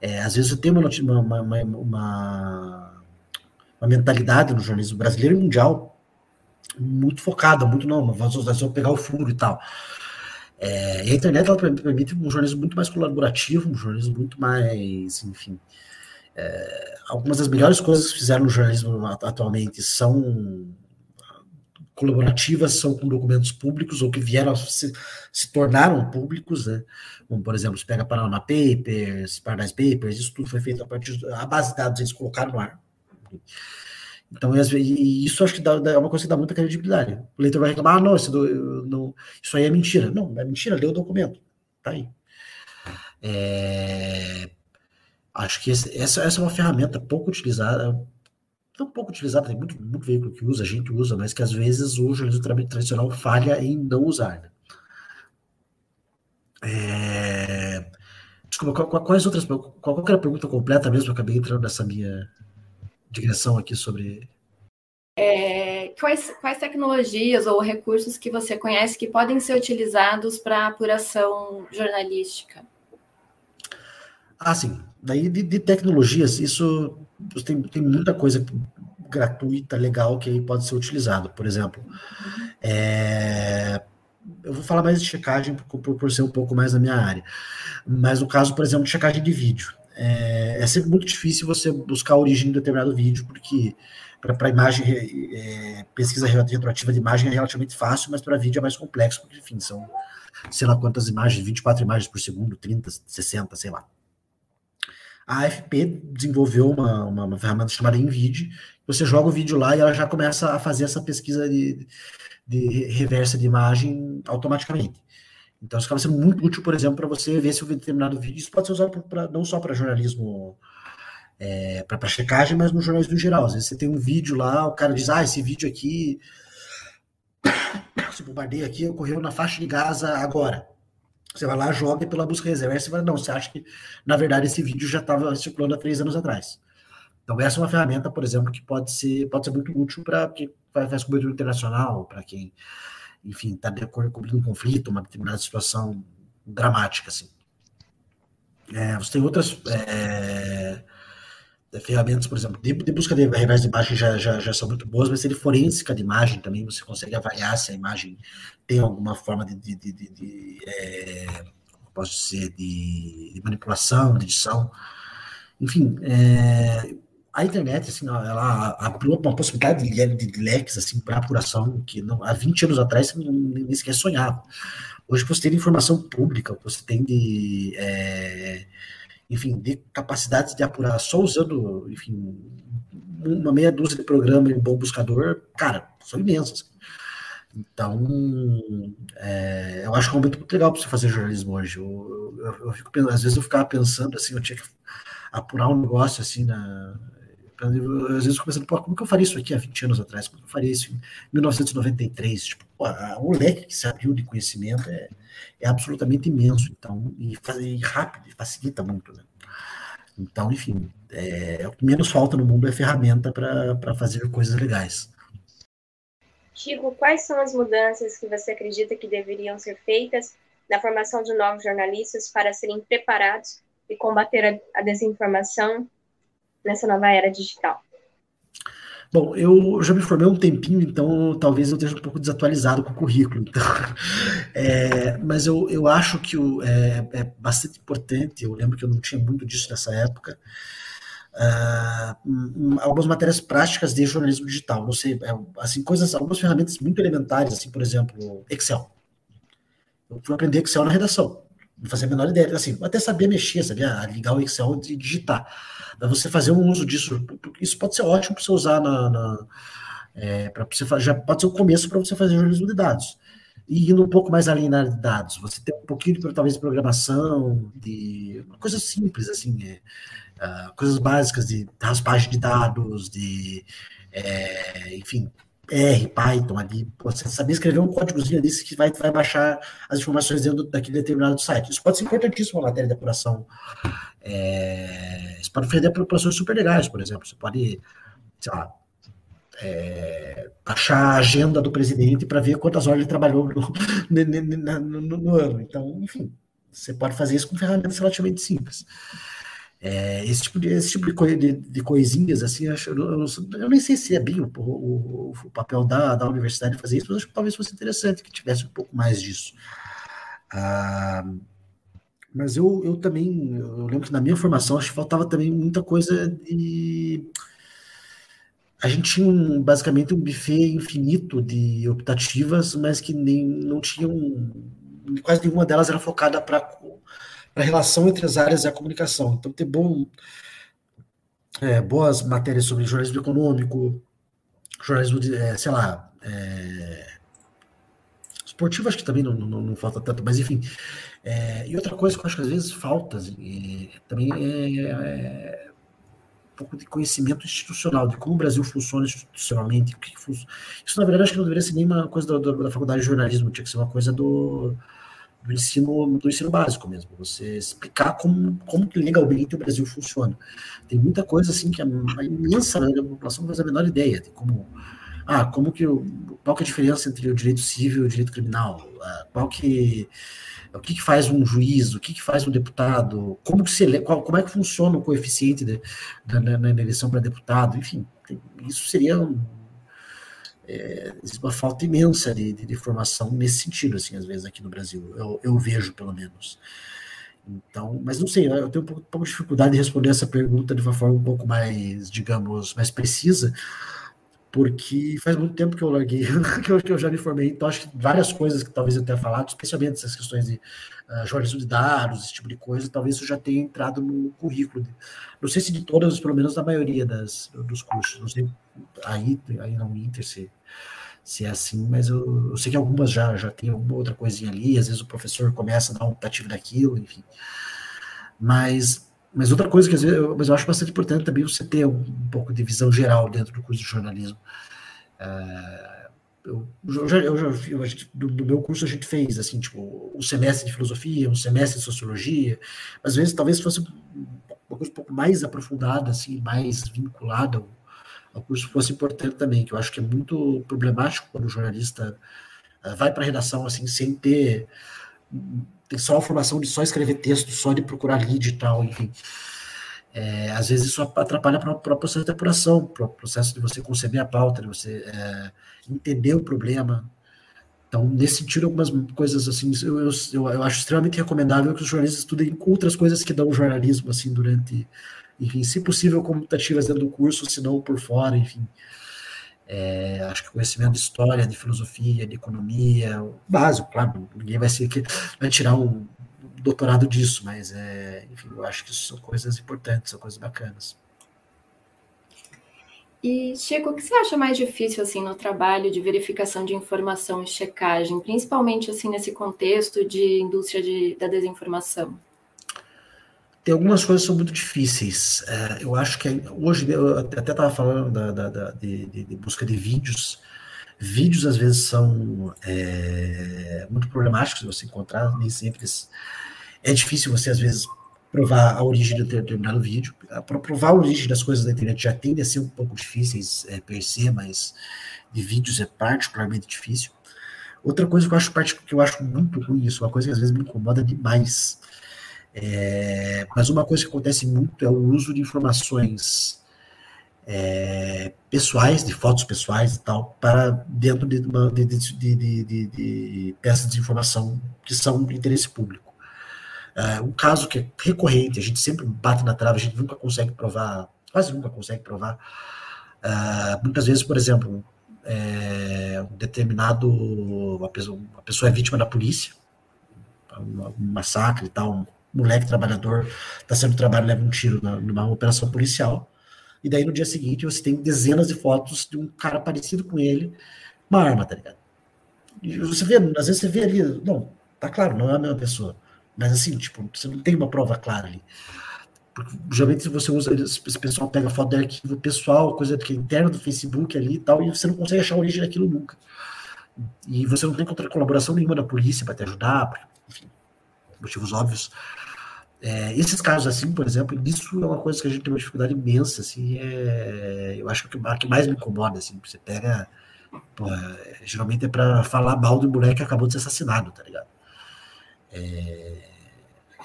É, às vezes você tem uma, uma, uma, uma, uma mentalidade no jornalismo brasileiro e mundial muito focada, muito não, vamos, vamos pegar o furo e tal. É, e a internet ela permite um jornalismo muito mais colaborativo, um jornalismo muito mais, enfim, É, algumas das melhores coisas que fizeram no jornalismo atualmente são colaborativas, são com documentos públicos ou que vieram se, se tornaram públicos, né? Como, por exemplo, se pega Paraná Papers, Paradise Papers, isso tudo foi feito a partir da base de dados eles colocaram no ar. Então, e isso acho que dá, é uma coisa que dá muita credibilidade. O leitor vai reclamar, ah, não, isso, não, isso aí é mentira. Não, não é mentira, lê o documento. Tá aí. É, acho que esse, essa, essa é uma ferramenta pouco utilizada, tão pouco utilizada, tem muito, muito veículo que usa, a gente usa, mas que às vezes o jornalismo tradicional falha em não usar. Né? É, desculpa, quais outras. Qual, qual era a pergunta completa mesmo? Eu acabei entrando nessa minha digressão aqui sobre. É, quais, quais tecnologias ou recursos que você conhece que podem ser utilizados para apuração jornalística? Ah, sim. Daí de, de, tecnologias, isso tem, tem muita coisa gratuita, legal, que aí pode ser utilizado. Por exemplo, é, eu vou falar mais de checagem por, por, por, ser um pouco mais na minha área. Mas no caso, por exemplo, de checagem de vídeo. É, é sempre muito difícil você buscar a origem de determinado vídeo, porque para imagem, é, pesquisa retroativa de imagem é relativamente fácil, mas para vídeo é mais complexo, porque, enfim, são sei lá quantas imagens, 24 imagens por segundo, 30, 60, sei lá. A AFP desenvolveu uma, uma, uma ferramenta chamada InVid, você joga o vídeo lá e ela já começa a fazer essa pesquisa de, de reversa de imagem automaticamente. Então, isso acaba sendo muito útil, por exemplo, para você ver se um determinado vídeo. Isso pode ser usado pra, não só para jornalismo, é, para checagem, mas no jornalismo em geral. Às vezes você tem um vídeo lá, o cara diz: Ah, esse vídeo aqui, esse bombardeio aqui ocorreu na faixa de Gaza agora. Você vai lá, joga pela busca reserva. Aí você vai, não, você acha que, na verdade, esse vídeo já estava circulando há três anos atrás. Então, essa é uma ferramenta, por exemplo, que pode ser, pode ser muito útil para quem faz cobertura internacional, para quem enfim, está com um conflito, uma determinada situação dramática, assim. É, você tem outras é, ferramentas, por exemplo, de, de, busca de revés de imagem já, já, já são muito boas, mas se de forênsica de imagem também, você consegue avaliar se a imagem tem alguma forma de, de, de, de, é, posso dizer, de, manipulação, de edição. Enfim, é, a internet, assim, ela abriu uma possibilidade de, leques, assim, para apuração que não, há 20 anos atrás você nem sequer sonhava. Hoje você tem informação pública, você tem de, é, enfim, de capacidades de apurar só usando, enfim, uma meia dúzia de programas em um bom buscador, cara, são imensas. Então, é, eu acho que é um momento muito legal para você fazer jornalismo hoje. Eu, eu, eu fico, às vezes eu ficava pensando assim, eu tinha que apurar um negócio assim na, às vezes começando, pô, como que eu faria isso aqui há 20 anos atrás? Como que eu faria isso em 1993? Tipo, o leque que se abriu de conhecimento é, é absolutamente imenso, então, e, e rápido, e facilita muito, né? Então, enfim, é, o que menos falta no mundo é ferramenta para fazer coisas legais. Chico, quais são as mudanças que você acredita que deveriam ser feitas na formação de novos jornalistas para serem preparados e combater a, a desinformação nessa nova era digital? Bom, eu já me formei um tempinho, então talvez eu esteja um pouco desatualizado com o currículo. Então, é, mas eu, eu acho que o, é, é, bastante importante. Eu lembro que eu não tinha muito disso nessa época. Uh, algumas matérias práticas de jornalismo digital, não sei, é, assim coisas, algumas ferramentas muito elementares, assim, por exemplo, Excel. Eu fui aprender Excel na redação, não fazia a menor ideia, assim, até sabia mexer, sabia ligar o Excel e digitar para você fazer um uso disso. Isso pode ser ótimo para você usar na. na é, para você já pode ser o começo para você fazer jornalismo de dados. E indo um pouco mais além na área de dados, você tem um pouquinho de talvez programação, de coisas simples, assim, é, uh, coisas básicas de raspagem de dados, de é, enfim, R, Python ali, você saber escrever um códigozinho desse que vai, vai baixar as informações dentro daquele determinado site. Isso pode ser importantíssimo na matéria de apuração. É, isso pode fazer apurações super legais, por exemplo. Você pode, sei lá, é, a agenda do presidente para ver quantas horas ele trabalhou no, no, no, no ano. Então, enfim, você pode fazer isso com ferramentas relativamente simples. É, esse tipo de, esse tipo de, de, coisinhas, assim, eu, eu, eu, nem sei se é bem o, o, o, papel da, da universidade fazer isso, mas acho que talvez fosse interessante que tivesse um pouco mais disso. Ah, Mas eu, eu também, eu lembro que na minha formação, acho que faltava também muita coisa de. A gente tinha um, basicamente um buffet infinito de optativas, mas que nem não tinham. Quase nenhuma delas era focada para a relação entre as áreas e a comunicação. Então, ter bom, é, boas matérias sobre jornalismo econômico, jornalismo, de, é, sei lá, é, esportivo acho que também não, não, não falta tanto, mas enfim. É, e outra coisa que eu acho que às vezes falta e, também é, é, um pouco de conhecimento institucional, de como o Brasil funciona institucionalmente. O que, que funciona. Isso, na verdade, acho que não deveria ser nem uma coisa do, do, da faculdade de jornalismo, tinha que ser uma coisa do, do ensino, do ensino básico mesmo, você explicar como, como que legalmente o Brasil funciona. Tem muita coisa assim que a, a imensa maioria da população não faz a menor ideia de como ah, como que qual que é a diferença entre o direito civil e o direito criminal? Ah, qual que o que, que faz um juiz, o que, que faz um deputado, como que se qual, como é que funciona o coeficiente de, na, na, eleição para deputado, enfim, tem, isso seria um, é, uma falta imensa de, de, de, formação nesse sentido, assim, às vezes aqui no Brasil, eu, eu vejo pelo menos. Então, mas não sei, eu tenho um pouco, um pouco de dificuldade de responder essa pergunta de uma forma um pouco mais, digamos, mais precisa, porque faz muito tempo que eu larguei, que eu, que eu já me formei, então acho que várias coisas que talvez eu tenha falado, especialmente essas questões de uh, jornalismo de dados, esse tipo de coisa, talvez isso já tenha entrado no currículo. Não sei se de todas, mas pelo menos da maioria das, dos cursos. Não sei aí, aí no Inter se, se é assim, mas eu, eu sei que algumas já, já tem alguma outra coisinha ali, às vezes o professor começa a dar um tativo daquilo, enfim. Mas mas outra coisa que às vezes, eu, mas eu acho bastante importante também você ter um, um pouco de visão geral dentro do curso de jornalismo. Uh, eu, eu, já, eu já eu, do, do, meu curso a gente fez assim, tipo, um semestre de filosofia, um semestre de sociologia, às vezes talvez fosse uma coisa um pouco mais aprofundada, assim, mais vinculada ao, ao curso, fosse importante também, que eu acho que é muito problemático quando o jornalista uh, vai para a redação assim, sem ter tem só a formação de só escrever texto, só de procurar lead e tal, enfim. É, às vezes isso atrapalha para o processo de apuração, para o processo de você conceber a pauta, de você é, entender o problema. Então, nesse sentido, algumas coisas assim, eu, eu, eu, acho extremamente recomendável que os jornalistas estudem outras coisas que dão jornalismo, assim, durante, enfim, se possível, computativas dentro do curso, se não por fora, enfim. É, acho que conhecimento de história, de filosofia, de economia, básico, claro, ninguém vai ser que vai tirar um doutorado disso, mas é, enfim, eu acho que isso são coisas importantes, são coisas bacanas. E, Chico, o que você acha mais difícil assim no trabalho de verificação de informação e checagem, principalmente assim nesse contexto de indústria de, da desinformação? Tem algumas coisas que são muito difíceis. É, eu acho que hoje, eu até estava falando da, da, da de, de, busca de vídeos. Vídeos às vezes são é, muito problemáticos de você encontrar, nem sempre. É difícil você às vezes provar a origem de um determinado vídeo. Para provar a origem das coisas da internet já tende a ser um pouco difíceis é, per se, mas de vídeos é particularmente difícil. Outra coisa que eu acho, que eu acho muito ruim, isso é uma coisa que às vezes me incomoda demais, é, mas uma coisa que acontece muito é o uso de informações é, pessoais, de fotos pessoais e tal, para dentro de, uma, de, de, de, peças de informação que são de interesse público. É, um caso que é recorrente, a gente sempre bate na trave, a gente nunca consegue provar, quase nunca consegue provar. É, muitas vezes, por exemplo, é, um determinado, uma pessoa, uma pessoa é vítima da polícia, um, um massacre e tal, moleque trabalhador está sendo trabalho leva um tiro na, numa operação policial. E daí no dia seguinte você tem dezenas de fotos de um cara parecido com ele, uma arma, tá ligado? E você vê, às vezes você vê ali, não, tá claro, não é a mesma pessoa. Mas assim, tipo, você não tem uma prova clara ali. Porque geralmente você usa, esse pessoal pega foto de arquivo pessoal, coisa que é interna do Facebook ali e tal, e você não consegue achar a origem daquilo nunca. E você não tem colaboração nenhuma da polícia para te ajudar, enfim, motivos óbvios. É, esses casos assim, por exemplo, isso é uma coisa que a gente tem uma dificuldade imensa, assim, é, eu acho que o que mais me incomoda, assim, você pega, geralmente é para falar mal do moleque que acabou de ser assassinado, tá ligado? É,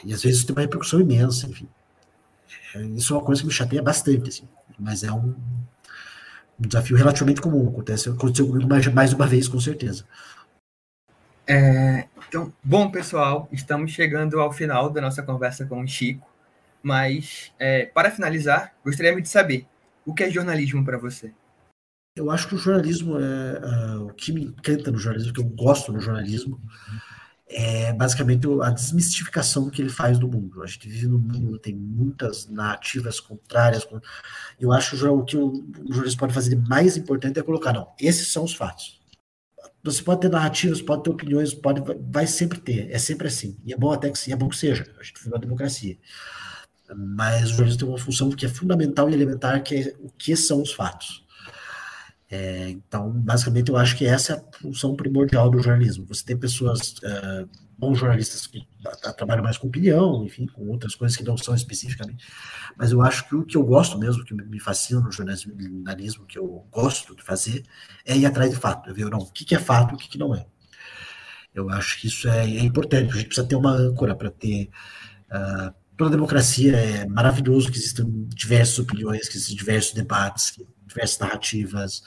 e às vezes tem uma repercussão imensa, enfim. É, isso é uma coisa que me chateia bastante, assim, mas é um, um desafio relativamente comum, acontece, aconteceu comigo mais, mais uma vez, com certeza. É, então, bom, pessoal, estamos chegando ao final da nossa conversa com o Chico, mas é, para finalizar, gostaria de saber o que é jornalismo para você? Eu acho que o jornalismo é uh, o que me encanta no jornalismo, o que eu gosto no jornalismo, é basicamente a desmistificação que ele faz do mundo. A gente vive num mundo tem muitas narrativas contrárias. Eu acho que o que o jornalista pode fazer de mais importante é colocar, não, esses são os fatos. Você pode ter narrativas, pode ter opiniões, pode, vai sempre ter, é sempre assim. E é bom até que, é bom que seja, a gente vive uma democracia. Mas o jornalismo tem uma função que é fundamental e elementar, que é o que são os fatos. É, então, basicamente, eu acho que essa é a função primordial do jornalismo. Você tem pessoas, uh, bons jornalistas que trabalham mais com opinião, enfim, com outras coisas que não são especificamente. Mas eu acho que o que eu gosto mesmo, que me fascina no jornalismo, que eu gosto de fazer, é ir atrás de fato. Eu ver, não, o que é fato e o que não é. Eu acho que isso é, é importante. A gente precisa ter uma âncora para ter. Uh, toda democracia é maravilhoso que existam diversas opiniões, que existam diversos debates, diversas narrativas.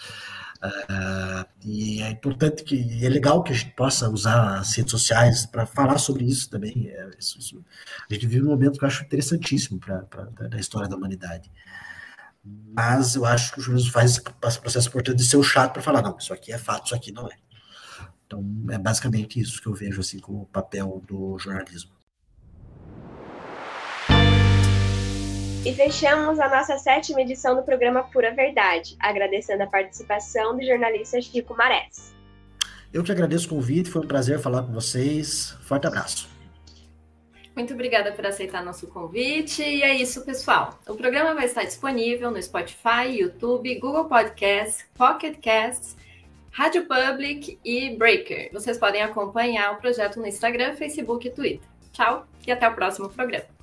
Uh, e é importante que é legal que a gente possa usar as redes sociais para falar sobre isso também. É, isso, isso, a gente vive um momento que eu acho interessantíssimo para a história da humanidade. Mas eu acho que o jornalismo faz esse processo importante de ser o chato para falar, não, isso aqui é fato, isso aqui não é. Então, é basicamente isso que eu vejo assim como o papel do jornalismo. E fechamos a nossa sétima edição do programa Pura Verdade, agradecendo a participação do jornalista Chico Marés. Eu que agradeço o convite, foi um prazer falar com vocês. Forte abraço. Muito obrigada por aceitar nosso convite. E é isso, pessoal. O programa vai estar disponível no Spotify, YouTube, Google Podcasts, Pocket Casts, Rádio Public e Breaker. Vocês podem acompanhar o projeto no Instagram, Facebook e Twitter. Tchau e até o próximo programa.